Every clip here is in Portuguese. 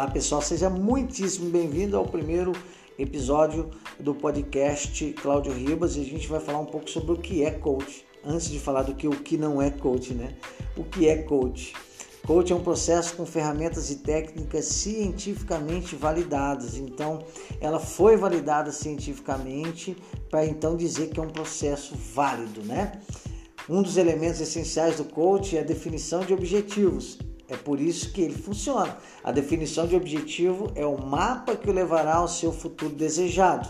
Olá pessoal, seja muitíssimo bem-vindo ao primeiro episódio do podcast Cláudio Ribas e a gente vai falar um pouco sobre o que é coach. Antes de falar do que o que não é coach, né? O que é coach? Coach é um processo com ferramentas e técnicas cientificamente validadas. Então, ela foi validada cientificamente para então dizer que é um processo válido, né? Um dos elementos essenciais do coach é a definição de objetivos. É por isso que ele funciona. A definição de objetivo é o mapa que o levará ao seu futuro desejado.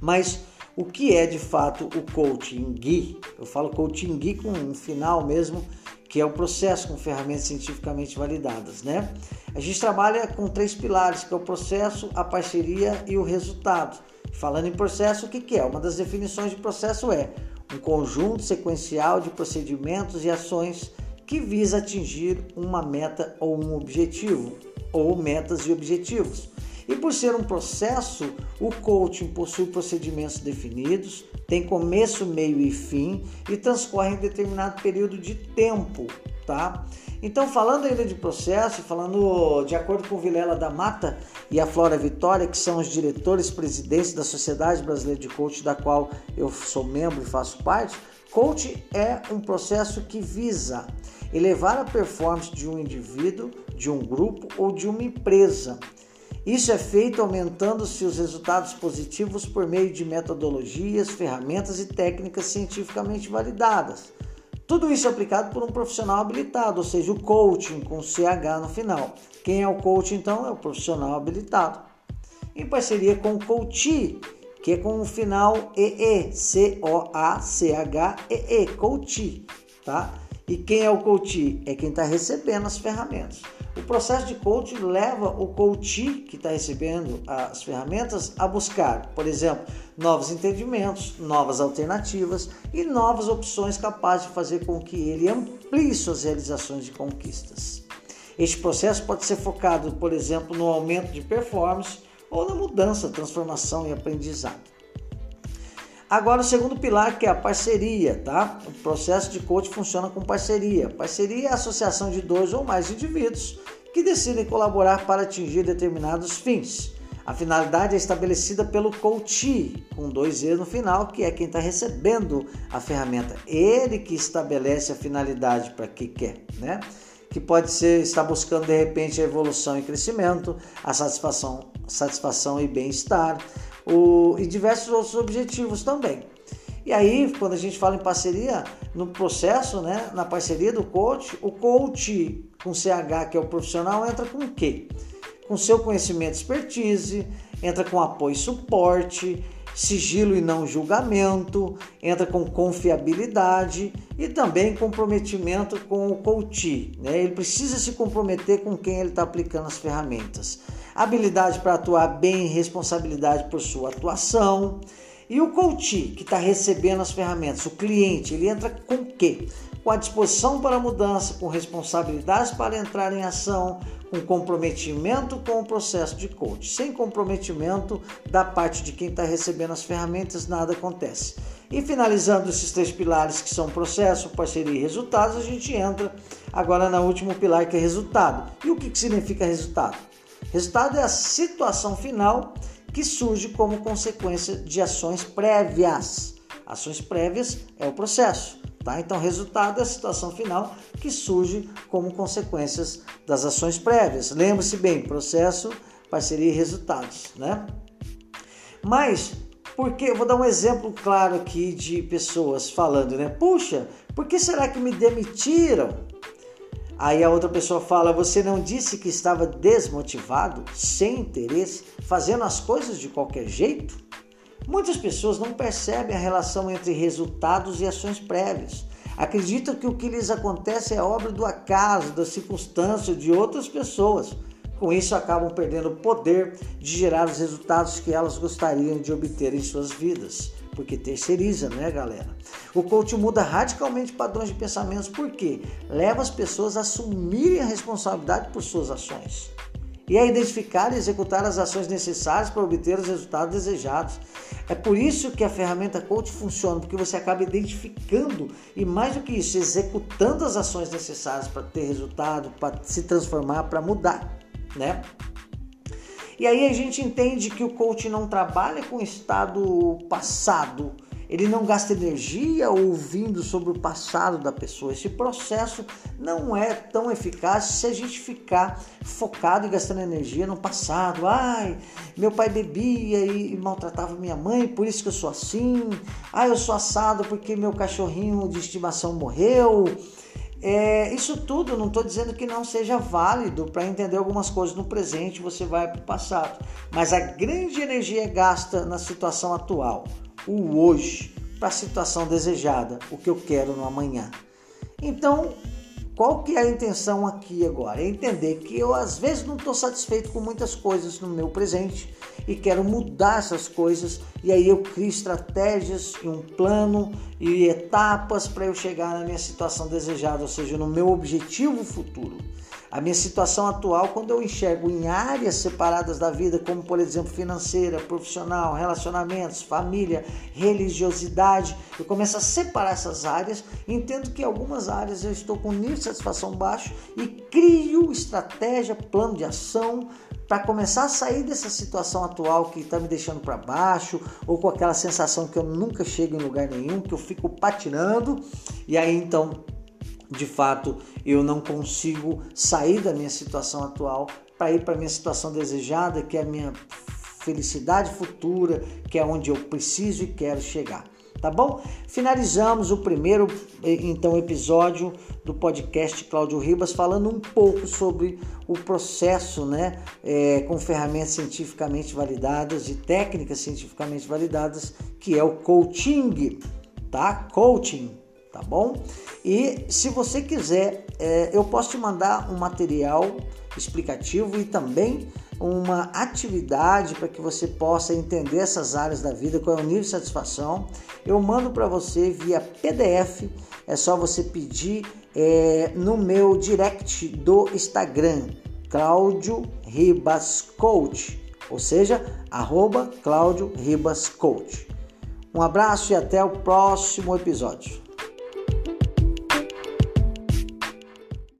Mas o que é de fato o coaching gui? Eu falo coaching gui com um final mesmo, que é o processo com ferramentas cientificamente validadas, né? A gente trabalha com três pilares, que é o processo, a parceria e o resultado. Falando em processo, o que é? Uma das definições de processo é um conjunto sequencial de procedimentos e ações que visa atingir uma meta ou um objetivo, ou metas e objetivos. E por ser um processo, o coaching possui procedimentos definidos, tem começo, meio e fim e transcorre em determinado período de tempo, tá? Então, falando ainda de processo, falando de acordo com Vilela da Mata e a Flora Vitória, que são os diretores presidentes da Sociedade Brasileira de Coaching, da qual eu sou membro e faço parte, coaching é um processo que visa elevar a performance de um indivíduo, de um grupo ou de uma empresa. Isso é feito aumentando seus resultados positivos por meio de metodologias, ferramentas e técnicas cientificamente validadas. Tudo isso é aplicado por um profissional habilitado, ou seja, o coaching com CH no final. Quem é o coach então? É o profissional habilitado. Em parceria com o coach, que é com o final EE, C-O-A-C-H-E-E, coach, tá? E quem é o coach? É quem está recebendo as ferramentas. O processo de coaching leva o coach que está recebendo as ferramentas a buscar, por exemplo, novos entendimentos, novas alternativas e novas opções capazes de fazer com que ele amplie suas realizações e conquistas. Este processo pode ser focado, por exemplo, no aumento de performance ou na mudança, transformação e aprendizado. Agora, o segundo pilar que é a parceria, tá? O processo de coaching funciona com parceria. Parceria é a associação de dois ou mais indivíduos que decidem colaborar para atingir determinados fins. A finalidade é estabelecida pelo coach, com dois E no final, que é quem está recebendo a ferramenta. Ele que estabelece a finalidade para que quer, né? Que pode ser estar buscando de repente a evolução e crescimento, a satisfação, satisfação e bem-estar, o, e diversos outros objetivos também. E aí, quando a gente fala em parceria, no processo, né, na parceria do coach, o coach com CH, que é o profissional, entra com o quê? Com seu conhecimento expertise, entra com apoio e suporte, sigilo e não julgamento, entra com confiabilidade e também comprometimento com o coach. Né? Ele precisa se comprometer com quem ele está aplicando as ferramentas habilidade para atuar bem responsabilidade por sua atuação. E o coach que está recebendo as ferramentas, o cliente, ele entra com o quê? Com a disposição para a mudança, com responsabilidades para entrar em ação, com comprometimento com o processo de coach. Sem comprometimento da parte de quem está recebendo as ferramentas, nada acontece. E finalizando esses três pilares que são processo, parceria e resultados, a gente entra agora no último pilar que é resultado. E o que, que significa resultado? Resultado é a situação final que surge como consequência de ações prévias. Ações prévias é o processo, tá? Então, resultado é a situação final que surge como consequências das ações prévias. Lembre-se bem, processo, parceria e resultados, né? Mas porque eu vou dar um exemplo claro aqui de pessoas falando, né? Puxa, por que será que me demitiram? Aí a outra pessoa fala: Você não disse que estava desmotivado, sem interesse, fazendo as coisas de qualquer jeito? Muitas pessoas não percebem a relação entre resultados e ações prévias. Acreditam que o que lhes acontece é obra do acaso, da circunstância de outras pessoas. Com isso, acabam perdendo o poder de gerar os resultados que elas gostariam de obter em suas vidas porque terceiriza, né, galera? O coach muda radicalmente padrões de pensamentos porque leva as pessoas a assumirem a responsabilidade por suas ações e a identificar e executar as ações necessárias para obter os resultados desejados. É por isso que a ferramenta coach funciona, porque você acaba identificando e mais do que isso, executando as ações necessárias para ter resultado, para se transformar, para mudar. né? E aí a gente entende que o coach não trabalha com o estado passado, ele não gasta energia ouvindo sobre o passado da pessoa. Esse processo não é tão eficaz se a gente ficar focado e gastando energia no passado. Ai, meu pai bebia e maltratava minha mãe, por isso que eu sou assim. Ai, eu sou assado porque meu cachorrinho de estimação morreu. É, isso tudo não estou dizendo que não seja válido para entender algumas coisas no presente, você vai para o passado. Mas a grande energia é gasta na situação atual o hoje para a situação desejada, o que eu quero no amanhã. Então, qual que é a intenção aqui agora? É entender que eu às vezes não estou satisfeito com muitas coisas no meu presente e quero mudar essas coisas e aí eu crio estratégias e um plano e etapas para eu chegar na minha situação desejada, ou seja, no meu objetivo futuro. A minha situação atual, quando eu enxergo em áreas separadas da vida, como por exemplo financeira, profissional, relacionamentos, família, religiosidade, eu começo a separar essas áreas, entendo que algumas áreas eu estou com nível de satisfação baixo e crio estratégia, plano de ação para começar a sair dessa situação atual que está me deixando para baixo ou com aquela sensação que eu nunca chego em lugar nenhum, que eu fico patinando. E aí então de fato eu não consigo sair da minha situação atual para ir para a minha situação desejada, que é a minha felicidade futura, que é onde eu preciso e quero chegar. Tá bom? Finalizamos o primeiro então episódio do podcast Cláudio Ribas falando um pouco sobre o processo, né, é, com ferramentas cientificamente validadas e técnicas cientificamente validadas, que é o coaching, tá? Coaching, tá bom? E se você quiser, é, eu posso te mandar um material explicativo e também uma atividade para que você possa entender essas áreas da vida, qual é o nível de satisfação. Eu mando para você via PDF, é só você pedir é, no meu direct do Instagram, Cláudio Ribas Coach, ou seja, arroba Cláudio Ribas Coach. Um abraço e até o próximo episódio.